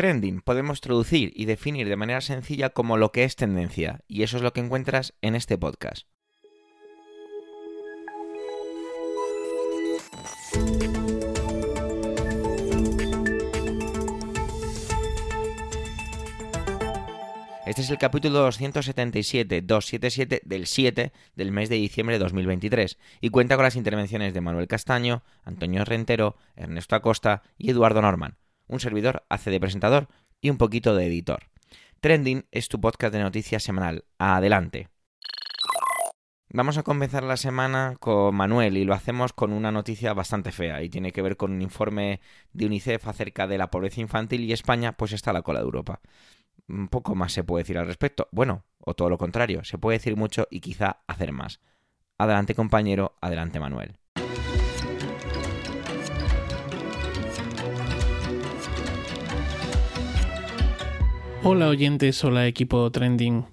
Trending podemos traducir y definir de manera sencilla como lo que es tendencia, y eso es lo que encuentras en este podcast. Este es el capítulo 277, 277 del 7 del mes de diciembre de 2023 y cuenta con las intervenciones de Manuel Castaño, Antonio Rentero, Ernesto Acosta y Eduardo Norman. Un servidor hace de presentador y un poquito de editor. Trending es tu podcast de noticias semanal. Adelante. Vamos a comenzar la semana con Manuel y lo hacemos con una noticia bastante fea y tiene que ver con un informe de UNICEF acerca de la pobreza infantil y España pues está a la cola de Europa un poco más se puede decir al respecto. Bueno, o todo lo contrario, se puede decir mucho y quizá hacer más. Adelante compañero, adelante Manuel. Hola oyentes, hola equipo Trending.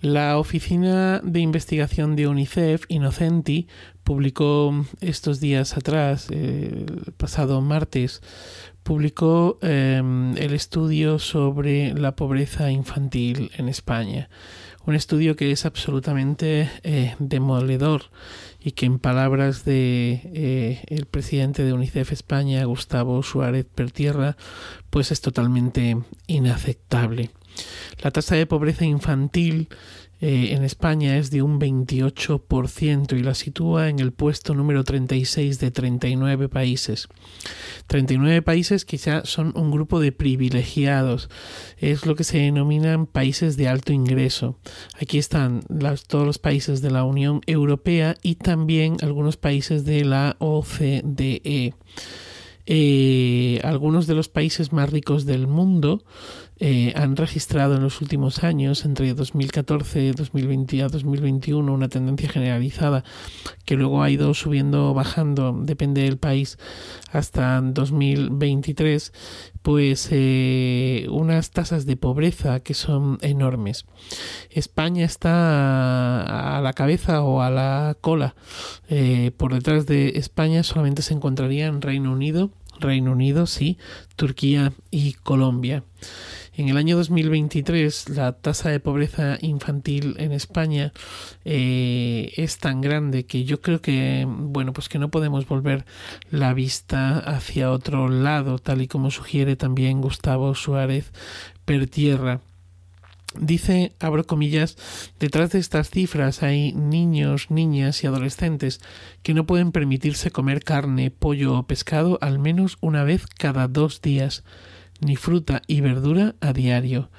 La Oficina de Investigación de UNICEF, Innocenti, publicó estos días atrás, el pasado martes, publicó em, el estudio sobre la pobreza infantil en España. Un estudio que es absolutamente eh, demoledor y que en palabras de eh, el presidente de UNICEF España, Gustavo Suárez Pertierra, pues es totalmente inaceptable. La tasa de pobreza infantil eh, en España es de un 28% y la sitúa en el puesto número 36 de 39 países. 39 países que ya son un grupo de privilegiados. Es lo que se denominan países de alto ingreso. Aquí están todos los países de la Unión Europea y también algunos países de la OCDE. Eh, algunos de los países más ricos del mundo eh, han registrado en los últimos años, entre 2014 2020 a 2021, una tendencia generalizada que luego ha ido subiendo o bajando, depende del país, hasta 2023, pues eh, unas tasas de pobreza que son enormes. España está a la cabeza o a la cola. Eh, por detrás de España solamente se encontrarían Reino Unido, Reino Unido, sí, Turquía y Colombia. En el año 2023 la tasa de pobreza infantil en España eh, es tan grande que yo creo que bueno pues que no podemos volver la vista hacia otro lado tal y como sugiere también Gustavo Suárez Pertierra. Dice, abro comillas, detrás de estas cifras hay niños, niñas y adolescentes que no pueden permitirse comer carne, pollo o pescado al menos una vez cada dos días ni fruta y verdura a diario,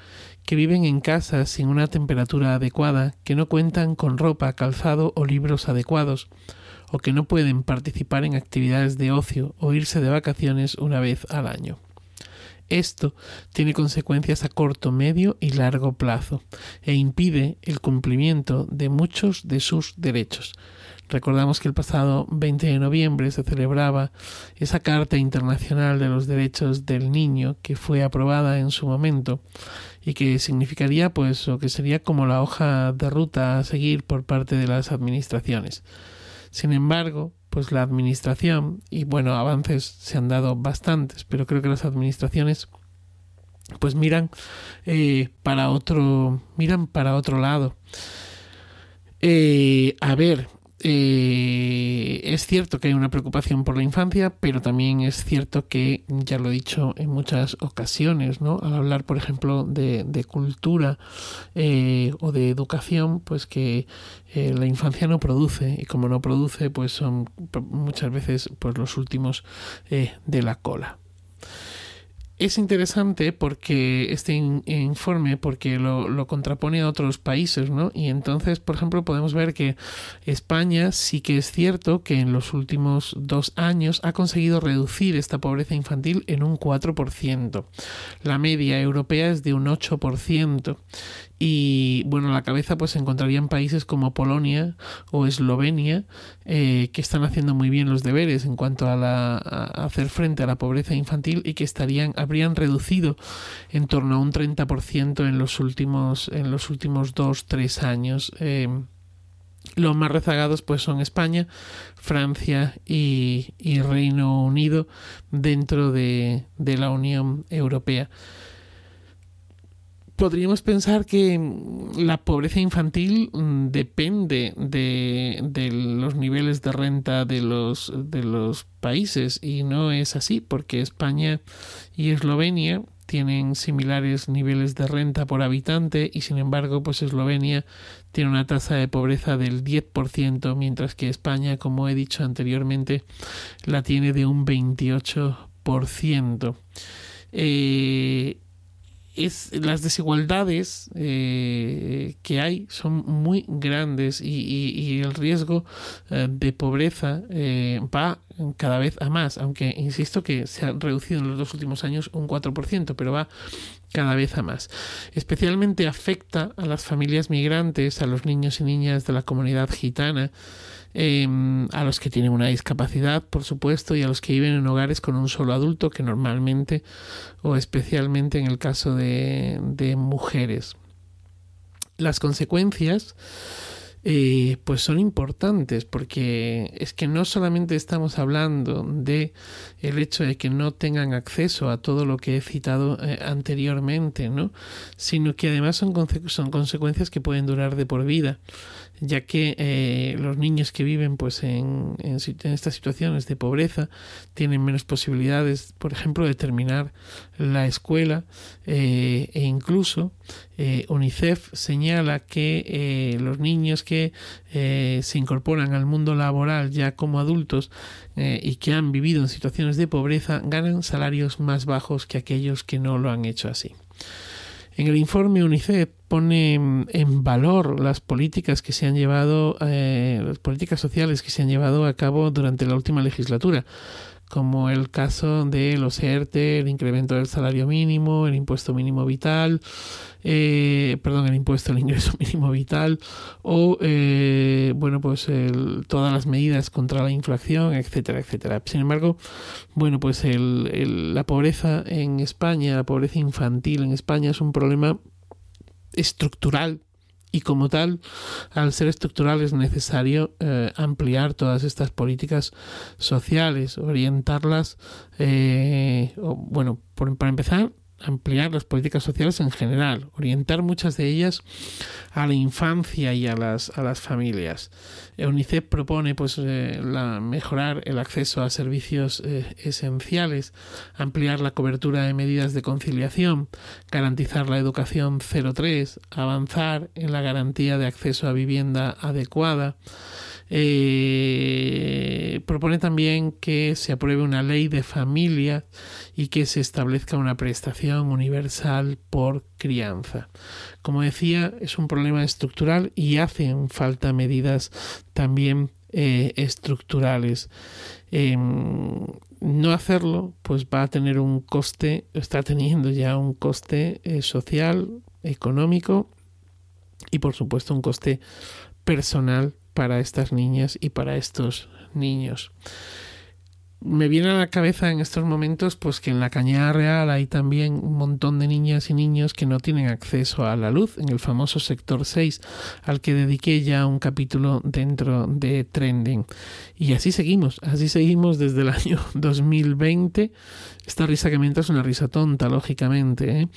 que viven en casas sin una temperatura adecuada, que no cuentan con ropa, calzado o libros adecuados, o que no pueden participar en actividades de ocio o irse de vacaciones una vez al año. Esto tiene consecuencias a corto, medio y largo plazo e impide el cumplimiento de muchos de sus derechos, Recordamos que el pasado 20 de noviembre se celebraba esa Carta Internacional de los Derechos del Niño que fue aprobada en su momento y que significaría pues o que sería como la hoja de ruta a seguir por parte de las administraciones. Sin embargo, pues la administración y bueno, avances se han dado bastantes, pero creo que las administraciones pues miran eh, para otro miran para otro lado. Eh, a ver, eh, es cierto que hay una preocupación por la infancia, pero también es cierto que, ya lo he dicho en muchas ocasiones, ¿no? Al hablar, por ejemplo, de, cultura eh, o de educación, pues que eh, la infancia no produce, y como no produce, pues son muchas veces pues, los últimos de la cola es interesante porque este informe porque lo, contrapone a otros países, ¿no? Y entonces, por ejemplo, podemos ver que España sí que es cierto que en los últimos dos años ha conseguido reducir esta pobreza infantil en un 4%. La media europea es de un 8% y bueno, a la cabeza pues se encontrarían países como Polonia o Eslovenia eh, que están haciendo muy bien los deberes en cuanto a, la, hacer frente a la pobreza infantil y que estarían habrían reducido en torno a un 30% en los últimos en los últimos dos tres años. Eh, los más rezagados pues son España, Francia y, Reino Unido dentro de, de la Unión Europea. Podríamos pensar que mm, la pobreza infantil mm, depende de, los niveles de renta de los, de los países y no es así porque España y Eslovenia tienen similares niveles de renta por habitante y sin embargo pues Eslovenia tiene una tasa de pobreza del 10% mientras que España como he dicho anteriormente la tiene de un 28%. Eh, es, las desigualdades eh, que hay son muy grandes y, el riesgo eh, de pobreza eh, va cada vez a más, aunque insisto que se ha reducido en los dos últimos años un 4%, pero va cada vez a más. Especialmente afecta a las familias migrantes, a los niños y niñas de la comunidad gitana, Em, a los que tienen una discapacidad, por supuesto, y a los que viven en hogares con un solo adulto, que normalmente o especialmente en el caso de, mujeres. Las consecuencias eh, pues son importantes porque es que no solamente estamos hablando de el hecho de que no tengan acceso a todo lo que he citado eh, anteriormente, ¿no? sino que además son, son consecuencias que pueden durar de por vida ya que eh, los niños que viven pues en, estas situaciones de pobreza tienen menos posibilidades, por ejemplo, de terminar la escuela eh, e incluso eh, UNICEF señala que los niños que se incorporan al mundo laboral ya como adultos y que han vivido en situaciones de pobreza ganan salarios más bajos que aquellos que no lo han hecho así. En el informe UNICEF pone en valor las políticas que se han llevado, eh, las políticas sociales que se han llevado a cabo durante la última legislatura, como el caso de los ERTE, el incremento del salario mínimo, el impuesto mínimo vital, eh, perdón, el impuesto al ingreso mínimo vital, o eh, bueno, pues todas las medidas contra la inflación, etcétera, etcétera. Sin embargo, bueno, pues la pobreza en España, la pobreza infantil en España es un problema estructural y como tal, al ser estructural es necesario eh, ampliar todas estas políticas sociales, orientarlas, eh, bueno, para empezar, ampliar las políticas sociales en general, orientar muchas de ellas a la infancia y a las, a las familias. UNICEF propone pues, eh, la, mejorar el acceso a servicios eh, esenciales, ampliar la cobertura de medidas de conciliación, garantizar la educación 03, avanzar en la garantía de acceso a vivienda adecuada, eh, propone también que se apruebe una ley de familia y que se establezca una prestación universal por crianza. Como decía, es un problema estructural y hacen falta medidas también eh, estructurales. Em, no hacerlo, pues va a tener un coste, está teniendo ya un coste eh, social, económico y por supuesto un coste personal para estas niñas y para estos niños. Me viene a la cabeza en estos momentos pues que en la Cañada Real hay también un montón de niñas y niños que no tienen acceso a la luz en el famoso sector 6 al que dediqué ya un capítulo dentro de Trending. Y así seguimos, así seguimos desde el año 2020. Esta risa que me es una risa tonta, lógicamente. ¿eh?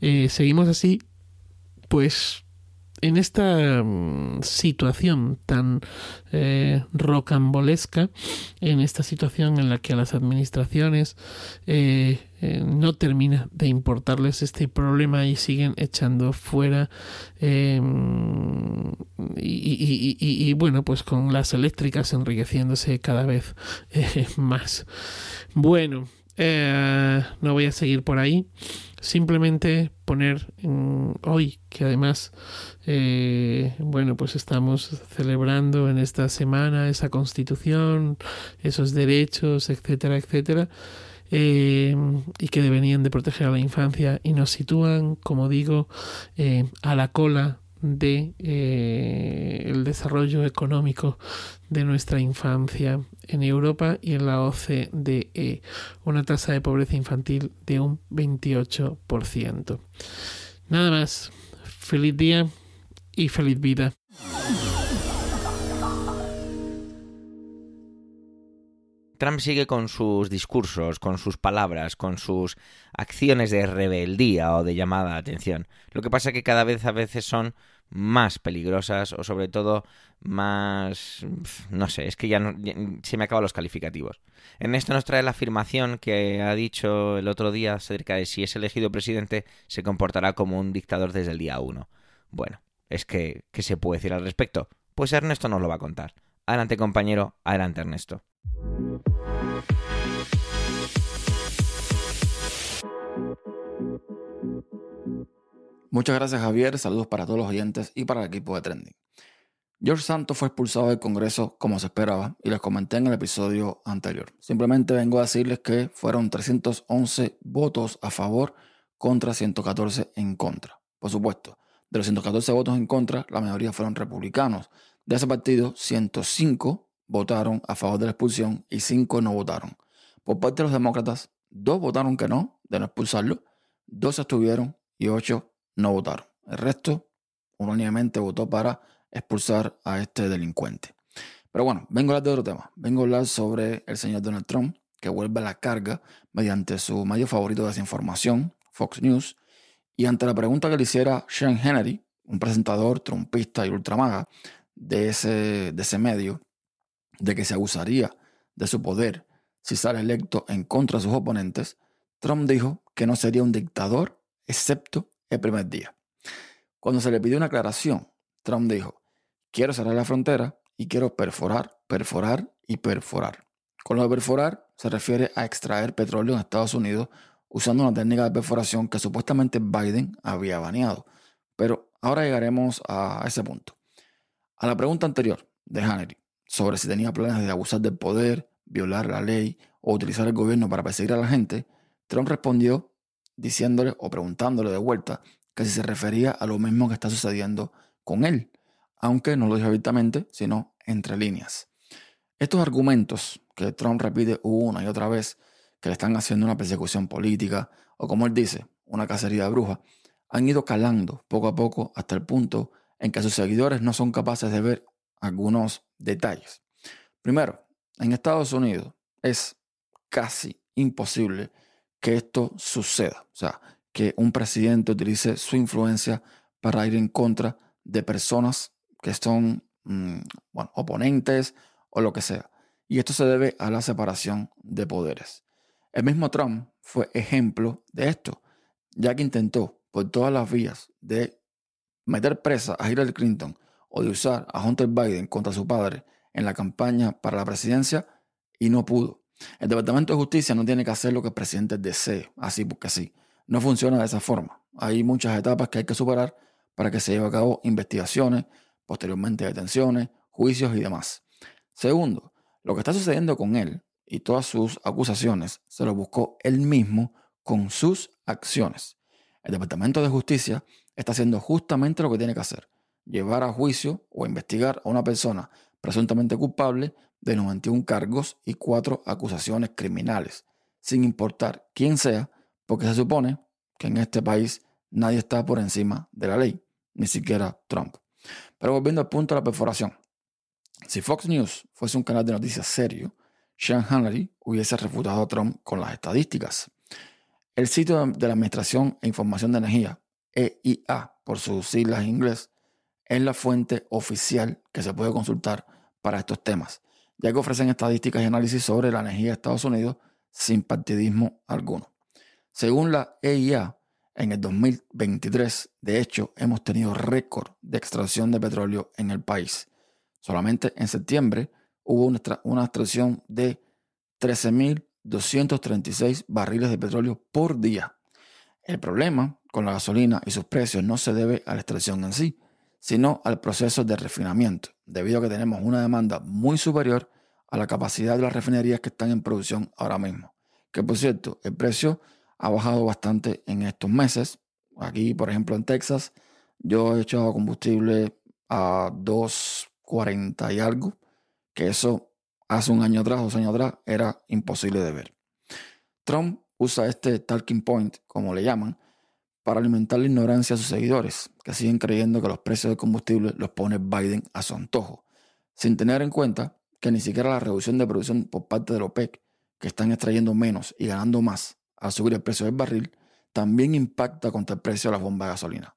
Eh, seguimos así pues en esta mm, situación tan eh, rocambolesca, en esta situación en la que a las administraciones eh, eh, no termina de importarles este problema y siguen echando fuera em, y, bueno pues con las eléctricas enriqueciéndose cada vez más. Bueno no voy a seguir por ahí simplemente poner hoy que además eh, bueno pues estamos celebrando en esta semana esa constitución esos derechos etcétera etcétera eh, y que deberían de proteger a la infancia y nos sitúan como digo eh, a la cola de eh, el desarrollo económico de nuestra infancia en Europa y en la OCDE, una tasa de pobreza infantil de un 28%. Nada más, feliz día y feliz vida. Trump sigue con sus discursos, con sus palabras, con sus acciones de rebeldía o de llamada a atención. Lo que pasa es que cada vez a veces son más peligrosas o sobre todo más... no sé, es que ya, no, se me acaban los calificativos. En esto nos trae la afirmación que ha dicho el otro día acerca de si es elegido presidente se comportará como un dictador desde el día uno. Bueno, es que, ¿qué se puede decir al respecto? Pues Ernesto nos lo va a contar. Adelante compañero, adelante Ernesto. Muchas gracias Javier, saludos para todos los oyentes y para el equipo de Trending. George Santos fue expulsado del Congreso como se esperaba y les comenté en el episodio anterior. Simplemente vengo a decirles que fueron 311 votos a favor contra 114 en contra. Por supuesto, de los 114 votos en contra, la mayoría fueron republicanos. De ese partido, 105 votaron a favor de la expulsión y 5 no votaron. Por parte de los demócratas, 2 votaron que no, de no expulsarlo, 2 estuvieron y 8 no votaron. El resto, unánimemente votó para expulsar a este delincuente. Pero bueno, vengo a hablar de otro tema. Vengo a hablar sobre el señor Donald Trump, que vuelve a la carga mediante su medio favorito de desinformación, Fox News, y ante la pregunta que le hiciera Sean Hannity, un presentador trumpista y ultramaga de ese, de ese medio, de que se abusaría de su poder si sale electo en contra de sus oponentes, Trump dijo que no sería un dictador excepto el primer día. Cuando se le pidió una aclaración, Trump dijo, quiero cerrar la frontera y quiero perforar, perforar y perforar. Con lo de perforar se refiere a extraer petróleo en Estados Unidos usando una técnica de perforación que supuestamente Biden había baneado. Pero ahora llegaremos a ese punto. A la pregunta anterior de Hannity sobre si tenía planes de abusar del poder, violar la ley o utilizar el gobierno para perseguir a la gente, Trump respondió diciéndole o preguntándole de vuelta que si se refería a lo mismo que está sucediendo con él, aunque no lo dijo abiertamente, sino entre líneas. Estos argumentos que Trump repite una y otra vez, que le están haciendo una persecución política, o como él dice, una cacería de brujas, han ido calando poco a poco hasta el punto en que sus seguidores no son capaces de ver algunos detalles. Primero, en Estados Unidos es casi imposible que esto suceda. O sea, que un presidente utilice su influencia para ir en contra de personas que son mm, oponentes o lo que sea. Y esto se debe a la separación de poderes. El mismo Trump fue ejemplo de esto, ya que intentó por todas las vías de meter presa a Hillary Clinton o de usar a Hunter Biden contra su padre en la campaña para la presidencia y no pudo. El Departamento de Justicia no tiene que hacer lo que el presidente desee, así porque sí. No funciona de esa forma. Hay muchas etapas que hay que superar para que se lleve a cabo investigaciones, posteriormente detenciones, juicios y demás. Segundo, lo que está sucediendo con él y todas sus acusaciones se lo buscó él mismo con sus acciones. El Departamento de Justicia está haciendo justamente lo que tiene que hacer, llevar a juicio o investigar a una persona presuntamente culpable de 91 cargos y 4 acusaciones criminales, sin importar quién sea, porque se supone que en este país nadie está por encima de la ley, ni siquiera Trump. Pero volviendo al punto de la perforación. Si Fox News fuese un canal de noticias serio, Sean Hannity hubiese refutado a Trump con las estadísticas. El sitio de la Administración e Información de Energía, EIA por sus siglas en inglés, es la fuente oficial que se puede consultar para estos temas, ya que ofrecen estadísticas y análisis sobre la energía de Estados Unidos sin partidismo alguno. Según la EIA, en el 2023, de hecho, hemos tenido récord de extracción de petróleo en el país. Solamente en septiembre hubo una, una extracción de 13.236 barriles de petróleo por día. El problema con la gasolina y sus precios no se debe a la extracción en sí, sino al proceso de refinamiento, debido a que tenemos una demanda muy superior a la capacidad de las refinerías que están en producción ahora mismo. Que por cierto, el precio ha bajado bastante en estos meses. Aquí, por ejemplo, en Texas, yo he echado combustible a 2.40 y algo, que eso hace un año atrás, dos años atrás, era imposible de ver. Trump usa este talking point, como le llaman, para alimentar la ignorancia a sus seguidores, que siguen creyendo que los precios de combustible los pone Biden a su antojo, sin tener en cuenta que ni siquiera la reducción de producción por parte de OPEC, que están extrayendo menos y ganando más al subir el precio del barril, también impacta contra el precio de la bomba de gasolina.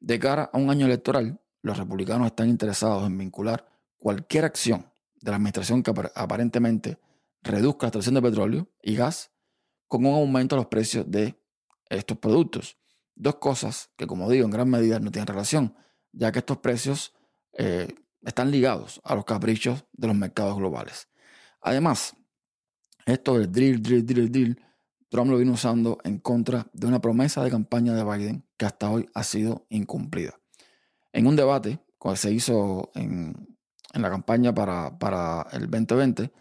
De cara a un año electoral, los republicanos están interesados en vincular cualquier acción de la administración que aparentemente reduzca la extracción de petróleo y gas con un aumento de los precios de estos productos. Dos cosas que, como digo, en gran medida no tienen relación, ya que estos precios eh, están ligados a los caprichos de los mercados globales. Además, esto del drill, drill, drill, drill, Trump lo vino usando en contra de una promesa de campaña de Biden que hasta hoy ha sido incumplida. En un debate que se hizo en, la campaña para, para, el 2020,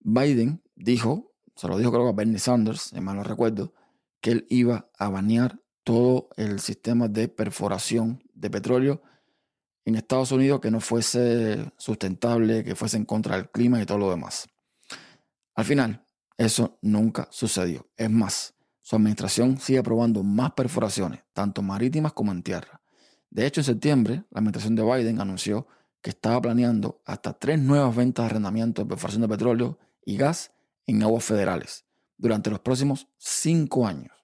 Biden dijo, se lo dijo creo a Bernie Sanders, si mal no recuerdo, que él iba a banear todo el sistema de perforación de petróleo en Estados Unidos que no fuese sustentable, que fuese en contra del clima y todo lo demás. Al final, eso nunca sucedió. Es más, su administración sigue aprobando más perforaciones, tanto marítimas como en tierra. De hecho, en septiembre, la administración de Biden anunció que estaba planeando hasta tres nuevas ventas de arrendamiento de perforación de petróleo y gas en aguas federales durante los próximos cinco años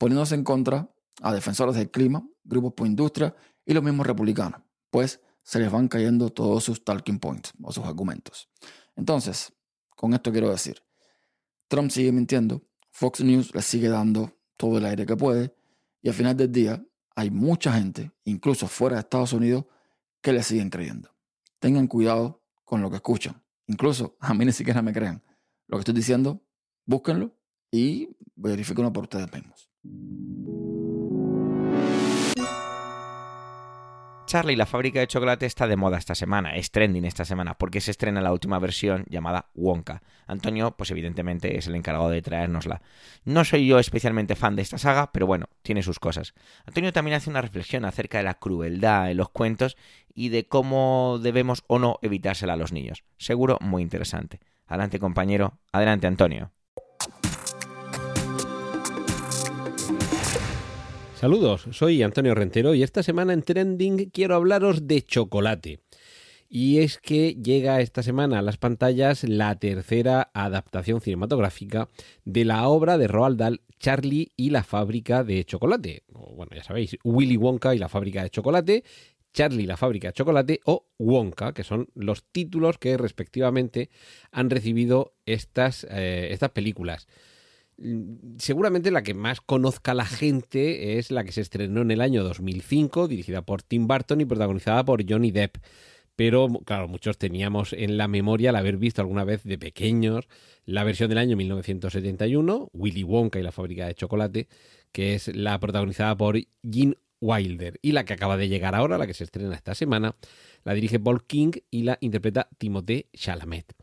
poniéndose en contra a defensores del clima, grupos por industria y los mismos republicanos, pues se les van cayendo todos sus talking points o sus argumentos. Entonces, con esto quiero decir, Trump sigue mintiendo, Fox News le sigue dando todo el aire que puede y al final del día hay mucha gente, incluso fuera de Estados Unidos, que le siguen creyendo. Tengan cuidado con lo que escuchan. Incluso a mí ni siquiera me crean. Lo que estoy diciendo, búsquenlo y verifíquenlo por ustedes mismos. Charlie, la fábrica de chocolate está de moda esta semana, es trending esta semana, porque se estrena la última versión llamada Wonka. Antonio, pues evidentemente es el encargado de traérnosla. No soy yo especialmente fan de esta saga, pero bueno, tiene sus cosas. Antonio también hace una reflexión acerca de la crueldad en los cuentos y de cómo debemos o no evitársela a los niños. Seguro muy interesante. Adelante compañero, adelante Antonio. Saludos, soy Antonio Rentero y esta semana en Trending quiero hablaros de chocolate. Y es que llega esta semana a las pantallas la tercera adaptación cinematográfica de la obra de Roald Dahl, Charlie y la fábrica de chocolate. bueno, ya sabéis, Willy Wonka y la fábrica de chocolate, Charlie la fábrica de chocolate o Wonka, que son los títulos que respectivamente han recibido estas, eh, estas películas. Mm, seguramente la que más conozca la gente es la que se estrenó en el año 2005, dirigida por Tim Burton y protagonizada por Johnny Depp. Pero, claro, muchos teníamos en la memoria el haber visto alguna vez de pequeños la versión del año 1971, Willy Wonka y la fábrica de chocolate, que es la protagonizada por Gene Wilder. Y la que acaba de llegar ahora, la que se estrena esta semana, la dirige Paul King y la interpreta Timothée Chalamet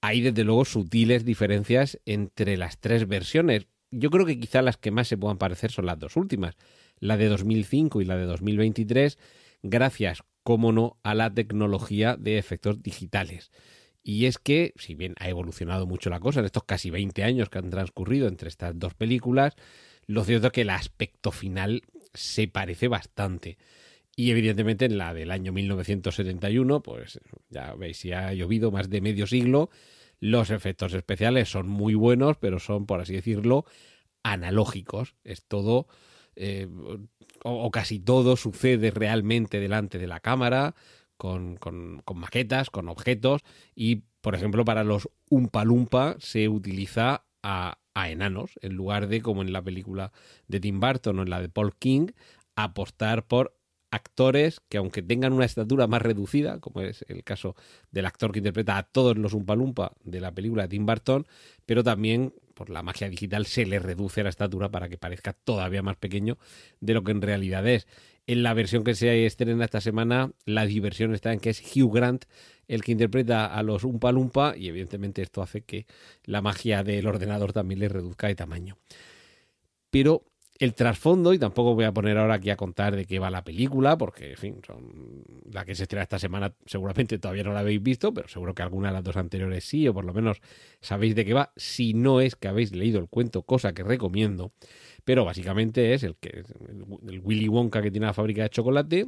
hay desde luego sutiles diferencias entre las tres versiones. Yo creo que quizá las que más se puedan parecer son las dos últimas, la de 2005 y la de 2023, gracias, como no, a la tecnología de efectos digitales. Y es que, si bien ha evolucionado mucho la cosa en estos casi 20 años que han transcurrido entre estas dos películas, lo cierto es que el aspecto final se parece bastante. Y evidentemente en la del año 1971, pues ya veis, si ha llovido más de medio siglo, los efectos especiales son muy buenos, pero son, por así decirlo, analógicos. Es todo, eh, o, casi todo sucede realmente delante de la cámara, con, con, con maquetas, con objetos, y, por ejemplo, para los Umpa Lumpa se utiliza a, a enanos, en lugar de, como en la película de Tim Burton o en la de Paul King, apostar por actores que aunque tengan una estatura más reducida, como es el caso del actor que interpreta a todos los Umpalumpa de la película de Tim Burton, pero también por la magia digital se le reduce la estatura para que parezca todavía más pequeño de lo que en realidad es. En la versión que se estrena esta semana, la diversión está en que es Hugh Grant el que interpreta a los Umpalumpa y evidentemente esto hace que la magia del ordenador también le reduzca de tamaño. Pero el trasfondo, y tampoco voy a poner ahora aquí a contar de qué va la película, porque, en fin, son la que se estrena esta semana seguramente todavía no la habéis visto, pero seguro que alguna de las dos anteriores sí, o por lo menos sabéis de qué va, si no es que habéis leído el cuento, cosa que recomiendo. Pero básicamente es el, que, el Willy Wonka que tiene la fábrica de chocolate,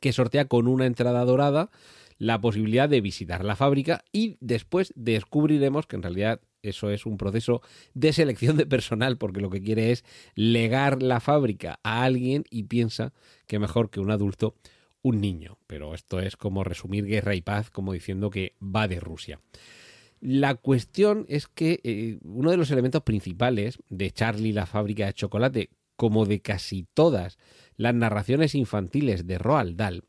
que sortea con una entrada dorada la posibilidad de visitar la fábrica y después descubriremos que en realidad eso es un proceso de selección de personal porque lo que quiere es legar la fábrica a alguien y piensa que mejor que un adulto un niño. Pero esto es como resumir guerra y paz como diciendo que va de Rusia. La cuestión es que eh, uno de los elementos principales de Charlie la fábrica de chocolate, como de casi todas las narraciones infantiles de Roald Dahl,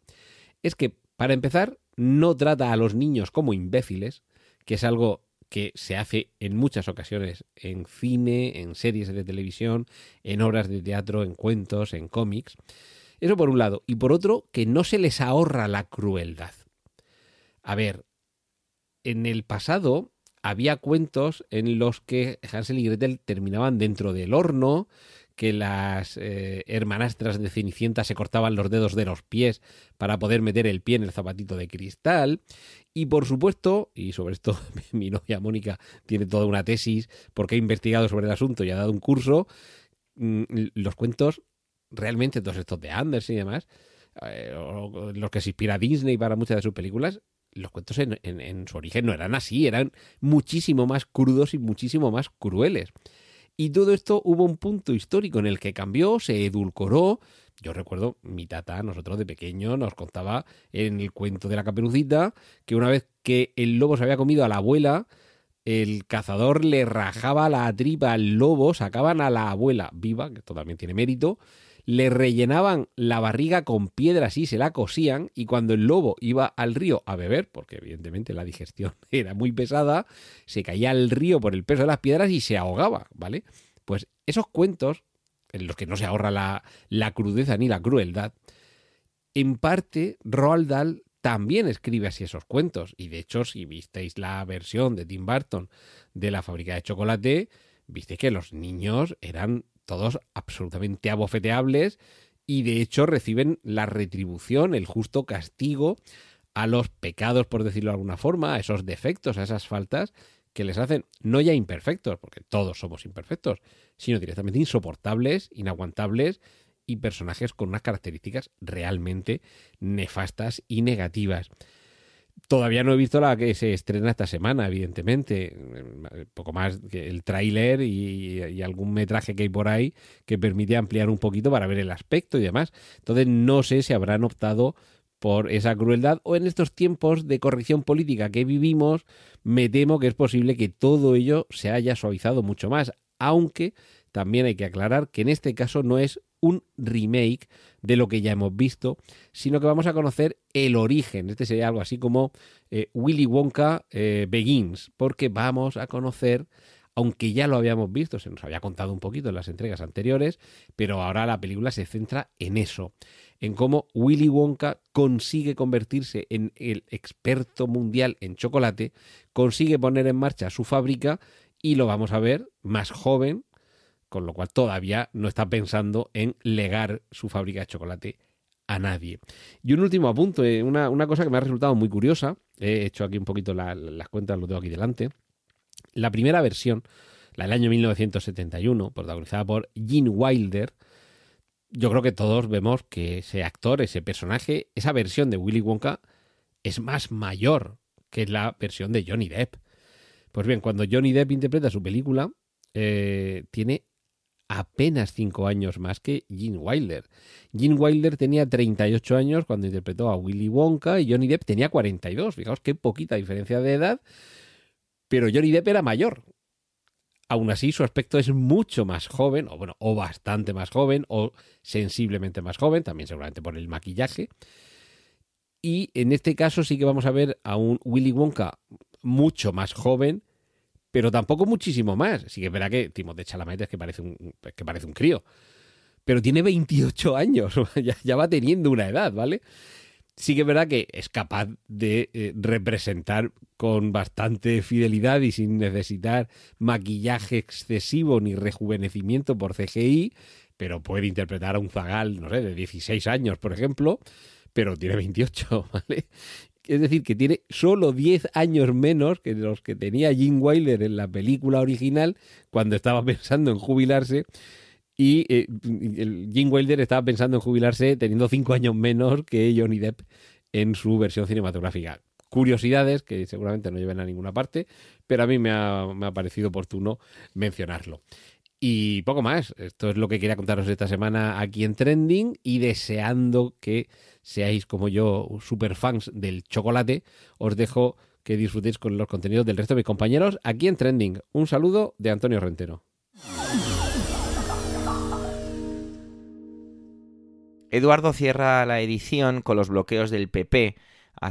es que, para empezar, no trata a los niños como imbéciles, que es algo que se hace en muchas ocasiones en cine, en series de televisión, en obras de teatro, en cuentos, en cómics. Eso por un lado. Y por otro, que no se les ahorra la crueldad. A ver, en el pasado había cuentos en los que Hansel y Gretel terminaban dentro del horno, que las eh, hermanastras de Cenicienta se cortaban los dedos de los pies para poder meter el pie en el zapatito de cristal. Y por supuesto, y sobre esto mi novia Mónica tiene toda una tesis porque ha investigado sobre el asunto y ha dado un curso, mm, los cuentos, realmente todos estos de Anderson y demás, eh, los que se inspira Disney para muchas de sus películas, los cuentos en, en, su origen no eran así, eran muchísimo más crudos y muchísimo más crueles. Y todo esto hubo un punto histórico en el que cambió, se edulcoró. Yo recuerdo, mi tata, nosotros de pequeño, nos contaba en el cuento de la caperucita que una vez que el lobo se había comido a la abuela, el cazador le rajaba la tripa al lobo, sacaban a la abuela viva, que esto también tiene mérito, le rellenaban la barriga con piedras y se la cosían y cuando el lobo iba al río a beber, porque evidentemente la digestión era muy pesada, se caía al río por el peso de las piedras y se ahogaba, ¿vale? Pues esos cuentos, en los que no se ahorra la, crudeza ni la crueldad, en parte Roald Dahl también escribe así esos cuentos. Y de hecho, si visteis la versión de Tim Burton de la fábrica de chocolate, viste que los niños eran todos absolutamente abofeteables y de hecho reciben la retribución, el justo castigo a los pecados, por decirlo de alguna forma, a esos defectos, a esas faltas que les hacen no ya imperfectos, porque todos somos imperfectos, sino directamente insoportables, inaguantables y personajes con unas características realmente nefastas y negativas. Todavía no he visto la que se estrena esta semana, evidentemente. Poco más que el tráiler y, algún metraje que hay por ahí que permite ampliar un poquito para ver el aspecto y demás. Entonces no sé si habrán optado por esa crueldad o en estos tiempos de corrección política que vivimos, me temo que es posible que todo ello se haya suavizado mucho más. Aunque también hay que aclarar que en este caso no es un remake de lo que ya hemos visto, sino que vamos a conocer el origen. Este sería algo así como eh, Willy Wonka eh, Begins, porque vamos a conocer, aunque ya lo habíamos visto, se nos había contado un poquito en las entregas anteriores, pero ahora la película se centra en eso, en cómo Willy Wonka consigue convertirse en el experto mundial en chocolate, consigue poner en marcha su fábrica y lo vamos a ver más joven, con lo cual todavía no está pensando en legar su fábrica de chocolate a nadie. Y un último apunto, eh, una, cosa que me ha resultado muy curiosa, he hecho aquí un poquito las cuentas, lo tengo aquí delante. La primera versión, la del año 1971, protagonizada por Gene Wilder, yo creo que todos vemos que ese actor, ese personaje, esa versión de Willy Wonka es más mayor que la versión de Johnny Depp. Pues bien, cuando Johnny Depp interpreta su película, eh, tiene apenas cinco años más que Gene Wilder. Gene Wilder tenía 38 años cuando interpretó a Willy Wonka y Johnny Depp tenía 42. Fijaos qué poquita diferencia de edad, pero Johnny Depp era mayor. Aún así, su aspecto es mucho más joven, o bueno, o bastante más joven, o sensiblemente más joven, también seguramente por el maquillaje. Y en este caso sí que vamos a ver a un Willy Wonka mucho más joven, pero tampoco muchísimo más. Sí que es verdad que Timothée Chalamet es que parece un, que parece un crío. Pero tiene 28 años, ya, va teniendo una edad, ¿vale? Sí que es verdad que es capaz de eh, representar con bastante fidelidad y sin necesitar maquillaje excesivo ni rejuvenecimiento por CGI, pero puede interpretar a un zagal, no sé, de 16 años, por ejemplo, pero tiene 28, ¿vale? Es decir, que tiene solo 10 años menos que los que tenía Jim Wilder en la película original cuando estaba pensando en jubilarse. Y eh, Jim Wilder estaba pensando en jubilarse teniendo 5 años menos que Johnny Depp en su versión cinematográfica. Curiosidades que seguramente no lleven a ninguna parte, pero a mí me ha, me ha parecido oportuno mencionarlo. Y poco más. Esto es lo que quería contaros esta semana aquí en Trending y deseando que seáis como yo super fans del chocolate, os dejo que disfrutéis con los contenidos del resto de mis compañeros aquí en Trending. Un saludo de Antonio Rentero. Eduardo cierra la edición con los bloqueos del PP,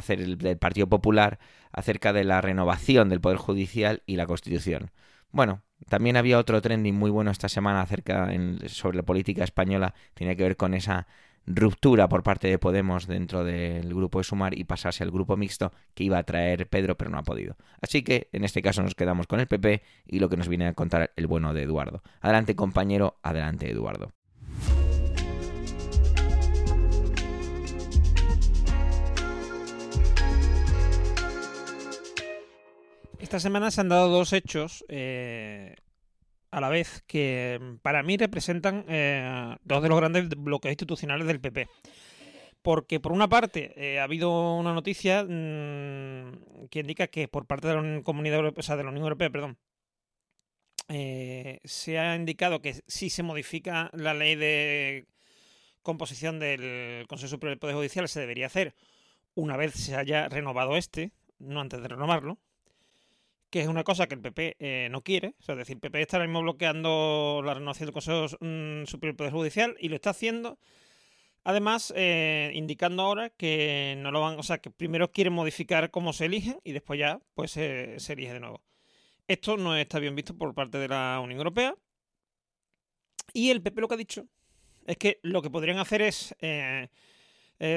del Partido Popular, acerca de la renovación del Poder Judicial y la Constitución. Bueno, también había otro trending muy bueno esta semana acerca sobre la política española, tiene que ver con esa ruptura por parte de Podemos dentro del grupo de Sumar y pasarse al grupo mixto que iba a traer Pedro pero no ha podido. Así que en este caso nos quedamos con el PP y lo que nos viene a contar el bueno de Eduardo. Adelante compañero, adelante Eduardo. Esta semana se han dado dos hechos eh, a la vez que mm, para mí representan eh, dos de los grandes bloqueos institucionales del PP. Porque por una parte eh, ha habido una noticia mm, que indica que por parte de la Comunidad Europea, o sea, de la Unión Europea, perdón, se ha indicado que si se modifica la ley de composición del Consejo Superior del Poder Judicial se debería hacer una vez se haya renovado este, no antes de renovarlo que es una cosa que el PP eh, no quiere. O sea, es decir, el PP está ahora mismo bloqueando la renovación del Consejo mm, Superior Poder Judicial y lo está haciendo. Además, eh, indicando ahora que no lo van, o sea, que primero quieren modificar cómo se eligen y después ya, pues se elige de nuevo. Esto no está bien visto por parte de la Unión Europea. Y el PP lo que ha dicho es que lo que podrían hacer es eh,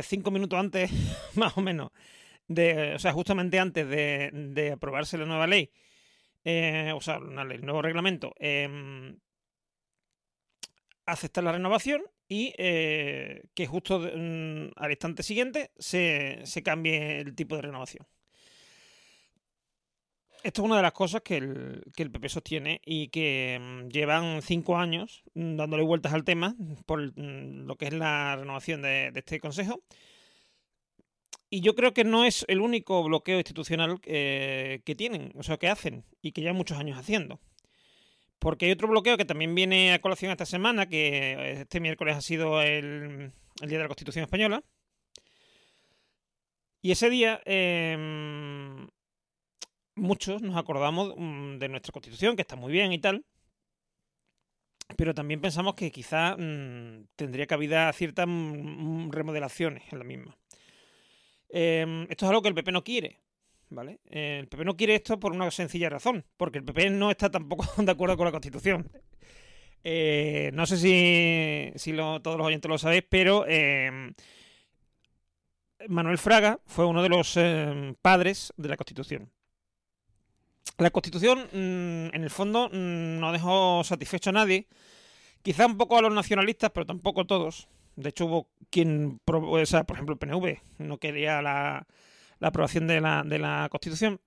cinco minutos antes, más o menos, o sea, justamente antes de, aprobarse la nueva ley, eh, o sea, el nuevo reglamento, em, aceptar la renovación y eh, que justo mm, al instante siguiente se, cambie el tipo de renovación. Esto es una de las cosas que el, que el PP sostiene y que mm, llevan cinco años mm, dándole vueltas al tema por lo que es la renovación de este consejo y yo creo que no es el único bloqueo institucional que tienen, o sea, que hacen y que ya muchos años haciendo. Porque hay otro bloqueo que también viene a colación esta semana, que este miércoles ha sido el, Día de la Constitución Española. Y ese día em, muchos nos acordamos mm, de nuestra Constitución, que está muy bien y tal. Pero también pensamos que quizá mm, tendría cabida ciertas mm, remodelaciones en la misma. Em, esto es algo que el PP no quiere. ¿Vale? el PP no quiere esto por una sencilla razón, porque el PP no está tampoco de acuerdo con la Constitución. Eh, no sé si, todos los oyentes lo sabéis, pero em, Manuel Fraga fue uno de los em, padres de la Constitución. La Constitución, mm, en el fondo, mm, no dejó satisfecho a nadie, quizá un poco a los nacionalistas, pero tampoco a todos. De hecho, hubo quien, o sea, por ejemplo, el PNV no quería la, aprobación de la, de la Constitución.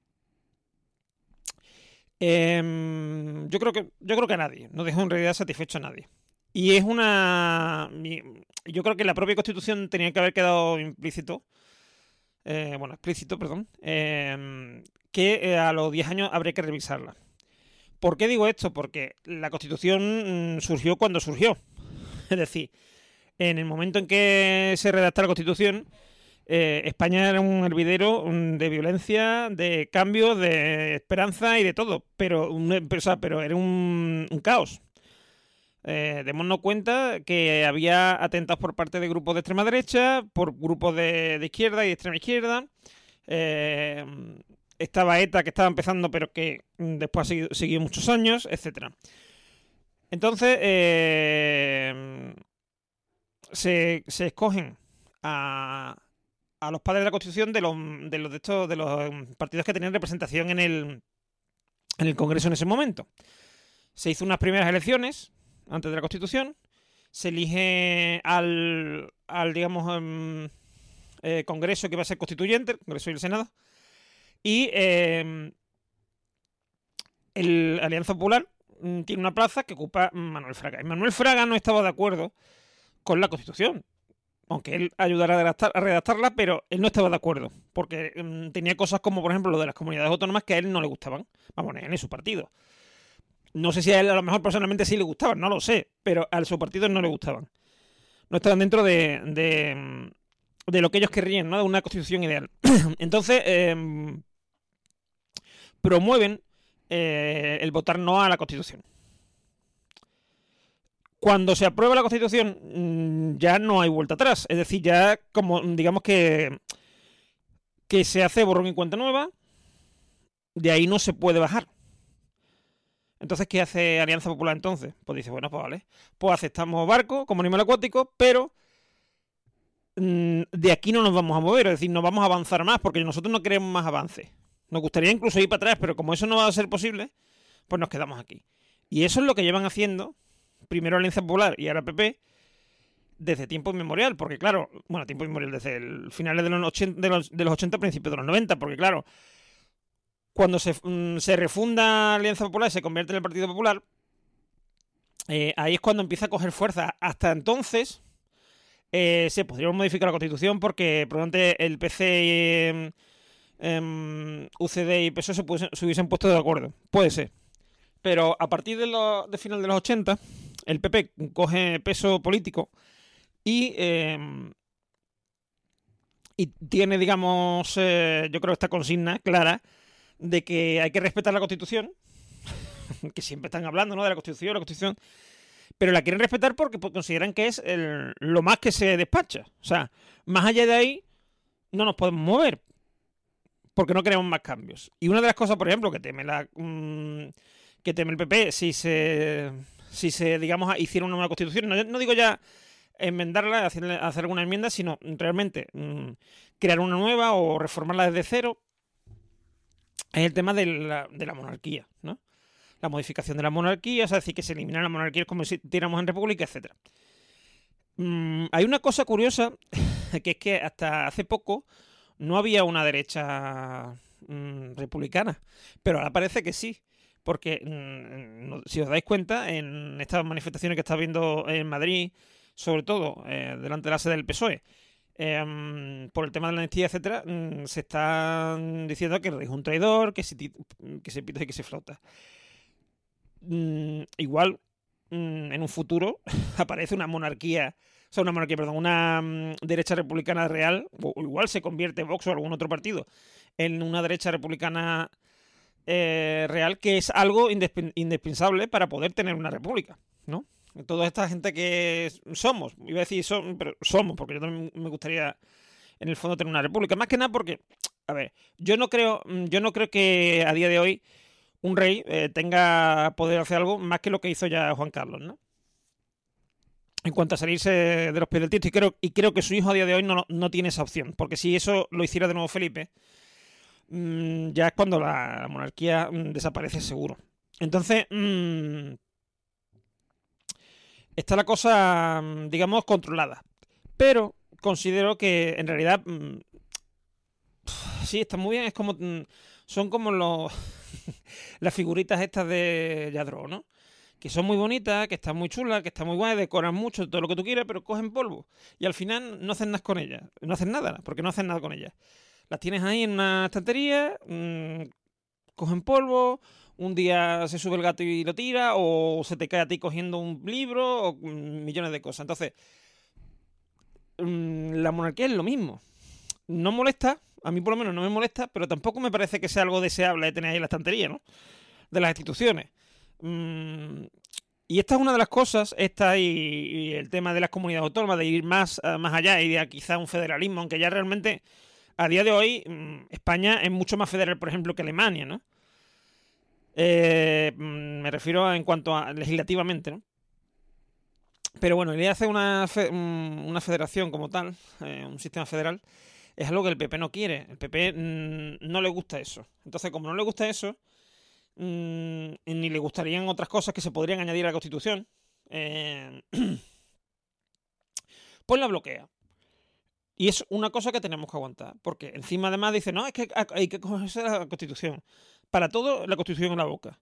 Em, yo creo que yo creo que a nadie, no dejó en realidad satisfecho a nadie. Y es una yo creo que la propia Constitución tenía que haber quedado implícito, eh, bueno, explícito, perdón, em, que eh, a los 10 años habría que revisarla. ¿Por qué digo esto? Porque la Constitución mm, surgió cuando surgió. Es decir, en el momento en que se redacta la Constitución, eh, España era un hervidero de violencia, de cambio, de esperanza y de todo, pero, pero era un, caos. Eh, démonos cuenta que había atentados por parte de grupos de extrema derecha, por grupos de, izquierda y de extrema izquierda. Eh, estaba ETA que estaba empezando, pero que después ha seguido, muchos años, etc. Entonces, eh, se, escogen a, los padres de la Constitución de los de los los partidos que tenían representación en el en el Congreso en ese momento. Se hizo unas primeras elecciones antes de la Constitución. Se elige al, al digamos, em, eh, Congreso que va a ser constituyente, el Congreso y el Senado. Y eh, el Alianza Popular mm, tiene una plaza que ocupa Manuel Fraga. Y Manuel Fraga no estaba de acuerdo con la Constitución. aunque él ayudara a, redactar- a redactarla, pero él no estaba de acuerdo, porque mm, tenía cosas como, por ejemplo, lo de las comunidades autónomas que a él no le gustaban. Vamos, a su partido. No sé si a él a lo mejor personalmente sí le gustaban, no lo sé, pero a su partido no le gustaban. No estaban dentro de, de, mm, lo que ellos querrían, ¿no? De una constitución ideal. Entonces, em, promueven eh, el votar no a la constitución. Cuando se aprueba la constitución, mm, ya no hay vuelta atrás. Es decir, ya como, digamos que, que se hace borrón y cuenta nueva, de ahí no se puede bajar. Entonces, ¿qué hace Alianza Popular entonces? Pues dice, bueno, pues vale. Pues aceptamos barco como animal acuático, pero mm, de aquí no nos vamos a mover, es decir, no vamos a avanzar más, porque nosotros no queremos más avance. Nos gustaría incluso ir para atrás, pero como eso no va a ser posible, pues nos quedamos aquí. Y eso es lo que llevan haciendo, primero Alianza Popular y ahora PP, desde tiempo inmemorial, porque claro, bueno, tiempo inmemorial, desde el finales de los 80, de los, de los 80 principios de los 90, porque claro, cuando se, mm, se refunda Alianza Popular y se convierte en el Partido Popular, eh, ahí es cuando empieza a coger fuerza. Hasta entonces eh, se podría modificar la Constitución porque probablemente el PC, em, em, UCD y PSOE se, se hubiesen puesto de acuerdo. Puede ser. Pero a partir de, lo- de final de los 80, el PP coge peso político y, em, tiene, digamos, eh, yo creo esta consigna clara de que hay que respetar la Constitución, que siempre están hablando ¿no? de la Constitución, la Constitución, pero la quieren respetar porque consideran que es lo más que se despacha. O sea, más allá de ahí, no nos podemos mover porque no queremos más cambios. Y una de las cosas, por ejemplo, que teme la mm, que teme el PP si se si se digamos hiciera una nueva constitución, no, no digo ya enmendarla, hacerle- hacer alguna enmienda, sino realmente mm, crear una nueva o reformarla desde cero es el tema de la, de la monarquía, ¿no? La modificación de la monarquía, es decir, que se elimina la monarquía como si tuviéramos en república, etc. hay una cosa curiosa, que es que hasta hace poco no había una derecha mm, republicana, pero ahora parece que sí. Porque, mm, si os dais cuenta, en estas manifestaciones que está viendo en Madrid, sobre todo eh, delante de la sede del PSOE, em, por el tema de la amnistía, etcétera, mm, se están diciendo que es un traidor, que se, que pita y que se flota. Mm, igual, en un futuro, aparece una monarquía, o sea, una monarquía, perdón, una derecha republicana real, o igual se convierte Vox o algún otro partido en una derecha republicana eh, real, que es algo indispen- indispensable para poder tener una república, ¿no? Toda esta gente que somos, iba a decir pero somos, porque yo también me gustaría en el fondo tener una república. Más que nada porque, a ver, yo no creo, mm, yo no creo que a día de hoy un rey eh, tenga poder hacer algo más que lo que hizo ya Juan Carlos, ¿no? En cuanto a salirse de los pies del y creo, y creo que su hijo a día de hoy no tiene esa opción, porque si eso lo hiciera de nuevo Felipe, mm, ya es cuando la monarquía mm, desaparece seguro. Entonces, mm, está la cosa, mm, digamos, controlada. Pero considero que en realidad sí, está muy bien. Es como. Son como las figuritas estas de Yadro, ¿no? Que son muy bonitas, que están muy chulas, que están muy guay, decoran mucho, todo lo que tú quieras, pero cogen polvo. Y al final no hacen nada con ellas. No hacen nada, porque no hacen nada con ellas. Las tienes ahí en una estantería, cogen polvo, un día se sube el gato y lo tira, o se te cae a ti cogiendo un libro, o mm, millones de cosas. Entonces, mm, la monarquía es lo mismo. No molesta, a mí por lo menos no me molesta, pero tampoco me parece que sea algo deseable de tener ahí en la estantería, ¿no? De las instituciones. Mm, y esta es una de las cosas, esta y, y el tema de las comunidades autónomas, de ir más, eh, más allá y de quizá un federalismo, aunque ya realmente a día de hoy mm, España es mucho más federal, por ejemplo, que Alemania, ¿no? Eh, mm, me refiero a- en cuanto a legislativamente, ¿no? Pero bueno, el idea de hacer una, mm, una federación como tal, eh, un sistema federal, es algo que el PP no quiere. El PP no le gusta eso. Entonces, como no le gusta eso, ni le gustarían otras cosas que se podrían añadir a la Constitución, eh, pues la bloquea. Y es una cosa que tenemos que aguantar. Porque encima además dice, no, es que hay que cogerse la Constitución. Para todo, la Constitución en la boca.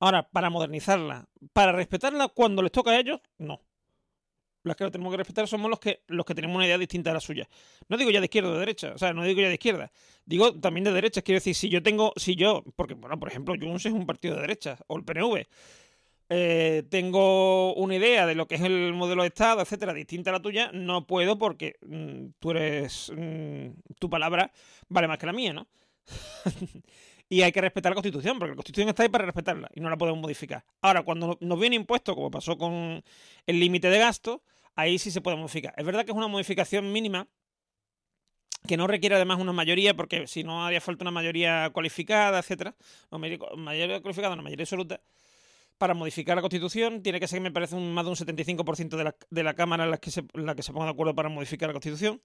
Ahora, para modernizarla, para respetarla cuando les toca a ellos, no. las que lo tenemos que respetar somos los que, los que tenemos una idea distinta a la suya. No digo ya de izquierda o de derecha, o sea, no digo ya de izquierda, digo también de derecha. Quiero decir, si yo tengo, si yo, porque, bueno, por ejemplo, Junts es un partido de derecha, o el PNV, eh, tengo una idea de lo que es el modelo de Estado, etcétera, distinta a la tuya, no puedo porque mm, tú eres. Mm, tu palabra vale más que la mía, ¿no? y hay que respetar la Constitución, porque la Constitución está ahí para respetarla y no la podemos modificar. Ahora, cuando nos viene impuesto, como pasó con el límite de gasto, ahí sí se puede modificar. Es verdad que es una modificación mínima que no requiere además una mayoría, porque si no haría falta una mayoría cualificada, etcétera, no, mayoría cualificada, una mayoría absoluta, para modificar la Constitución tiene que ser, me parece, un, más de un 75% de la, de la Cámara en la, que se, la que se ponga de acuerdo para modificar la Constitución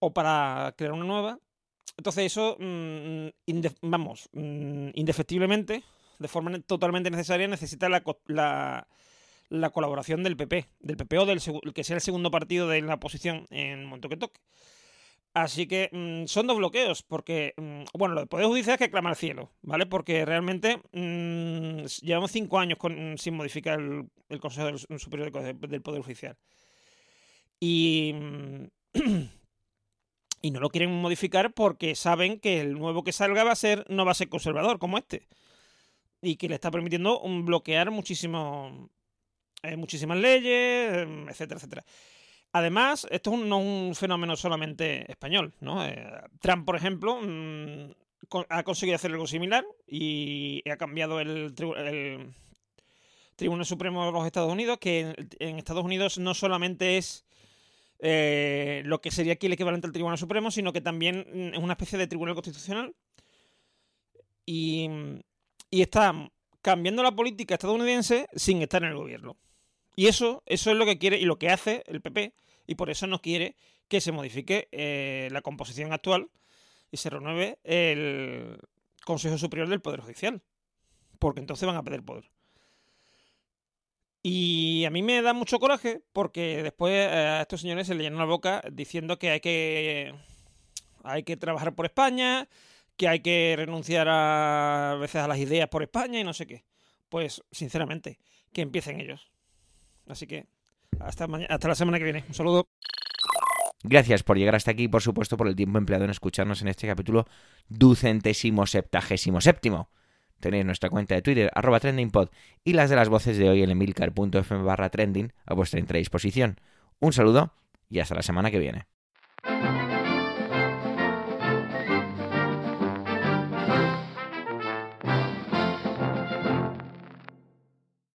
o para crear una nueva. Entonces eso, mm, vamos, mm, indefectiblemente, de forma totalmente necesaria, necesita la, la, la colaboración del PP, del PP o del que sea el segundo partido de la oposición en el momento que toque. Así que mm, son dos bloqueos, porque, mm, bueno, lo del Poder Judicial es que clama al cielo, ¿vale? Porque realmente mm, llevamos cinco años sin modificar el, Consejo Superior del, Poder Judicial. Y, y no lo quieren modificar porque saben que el nuevo que salga va a ser, no va a ser conservador como este. Y que le está permitiendo bloquear muchísimo, eh, muchísimas leyes, etcétera, etcétera. Además, esto no es un fenómeno solamente español. ¿no? Eh, Trump, por ejemplo, mm, ha conseguido hacer algo similar y ha cambiado el, Tribunal Supremo de los Estados Unidos, que en, Estados Unidos no solamente es eh, lo que sería aquí el equivalente al Tribunal Supremo, sino que también mm, es una especie de Tribunal Constitucional. Y, y está cambiando la política estadounidense sin estar en el gobierno. Y eso, eso es lo que quiere y lo que hace el PP, y por eso no quiere que se modifique eh, la composición actual y se renueve el Consejo Superior del Poder Judicial, porque entonces van a perder poder. Y a mí me da mucho coraje porque después eh, a estos señores se le llena la boca diciendo que hay que hay que trabajar por España, que hay que renunciar a veces a las ideas por España y no sé qué. Pues, sinceramente, que empiecen ellos. Así que hasta, hasta la semana que viene. Un saludo. Gracias por llegar hasta aquí y por supuesto por el tiempo empleado en escucharnos en este capítulo ducentésimo septagésimo séptimo. Tenéis nuestra cuenta de Twitter, arroba trendingpod, y las de las voces de hoy en emilcar.fm barra trending a vuestra entera disposición. Un saludo y hasta la semana que viene.